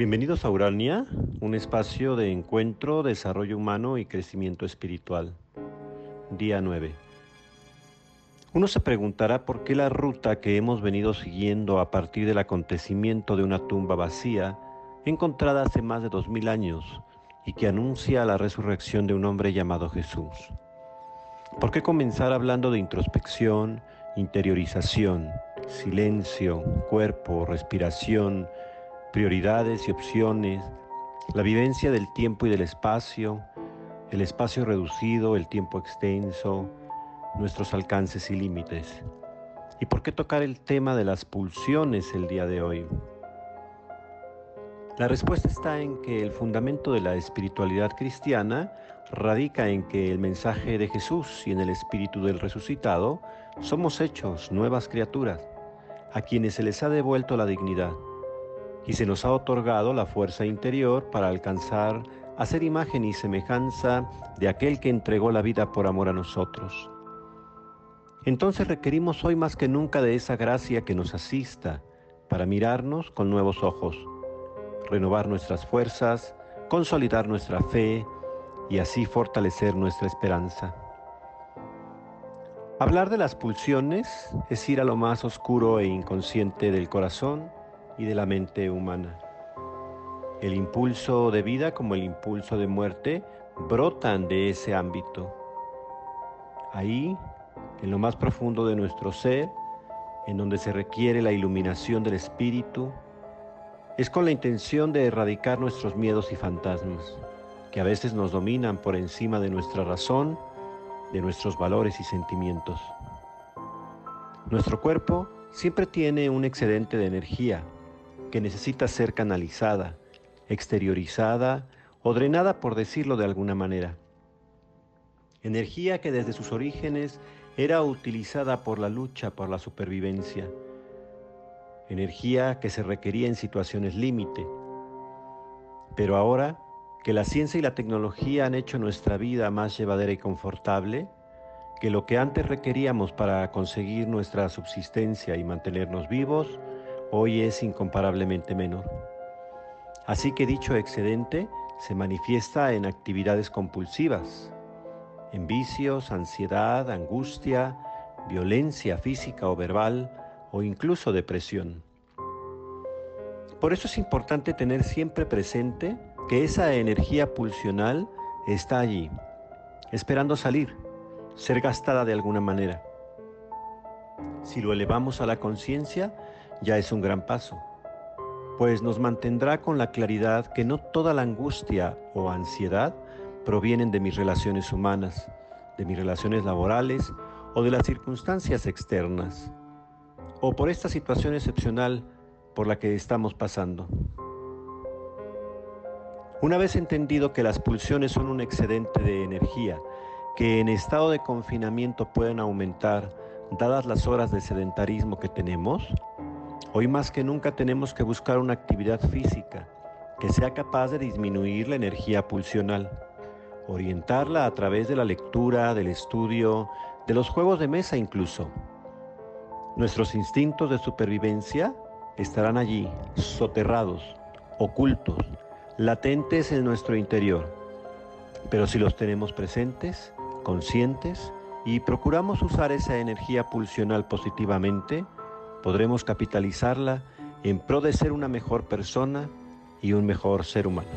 Bienvenidos a Urania, un espacio de encuentro, desarrollo humano y crecimiento espiritual. Día 9. Uno se preguntará por qué la ruta que hemos venido siguiendo a partir del acontecimiento de una tumba vacía, encontrada hace más de dos mil años y que anuncia la resurrección de un hombre llamado Jesús. ¿Por qué comenzar hablando de introspección, interiorización, silencio, cuerpo, respiración, prioridades y opciones, la vivencia del tiempo y del espacio, el espacio reducido, el tiempo extenso, nuestros alcances y límites. ¿Y por qué tocar el tema de las pulsiones el día de hoy? La respuesta está en que el fundamento de la espiritualidad cristiana radica en que el mensaje de Jesús y en el espíritu del resucitado somos hechos nuevas criaturas, a quienes se les ha devuelto la dignidad y se nos ha otorgado la fuerza interior para alcanzar a ser imagen y semejanza de aquel que entregó la vida por amor a nosotros. Entonces requerimos hoy más que nunca de esa gracia que nos asista para mirarnos con nuevos ojos, renovar nuestras fuerzas, consolidar nuestra fe y así fortalecer nuestra esperanza. Hablar de las pulsiones es ir a lo más oscuro e inconsciente del corazón y de la mente humana. El impulso de vida como el impulso de muerte brotan de ese ámbito. Ahí en lo más profundo de nuestro ser, en donde se requiere la iluminación del espíritu, es con la intención de erradicar nuestros miedos y fantasmas, que a veces nos dominan por encima de nuestra razón, de nuestros valores y sentimientos. Nuestro cuerpo siempre tiene un excedente de energía que necesita ser canalizada, exteriorizada o drenada, por decirlo de alguna manera. Energía que desde sus orígenes era utilizada por la lucha por la supervivencia, energía que se requería en situaciones límite. Pero ahora que la ciencia y la tecnología han hecho nuestra vida más llevadera y confortable, que lo que antes requeríamos para conseguir nuestra subsistencia y mantenernos vivos, hoy es incomparablemente menor. Así que dicho excedente se manifiesta en actividades compulsivas, en vicios, ansiedad, angustia, violencia física o verbal o incluso depresión. Por eso es importante tener siempre presente que esa energía pulsional está allí, esperando salir, ser gastada de alguna manera. Si lo elevamos a la conciencia, ya es un gran paso, pues nos mantendrá con la claridad que no toda la angustia o ansiedad provienen de mis relaciones humanas, de mis relaciones laborales o de las circunstancias externas, o por esta situación excepcional por la que estamos pasando. Una vez entendido que las pulsiones son un excedente de energía, que en estado de confinamiento pueden aumentar dadas las horas de sedentarismo que tenemos, hoy más que nunca tenemos que buscar una actividad física que sea capaz de disminuir la energía pulsional orientarla a través de la lectura, del estudio, de los juegos de mesa incluso. Nuestros instintos de supervivencia estarán allí, soterrados, ocultos, latentes en nuestro interior. Pero si los tenemos presentes, conscientes, y procuramos usar esa energía pulsional positivamente, podremos capitalizarla en pro de ser una mejor persona y un mejor ser humano.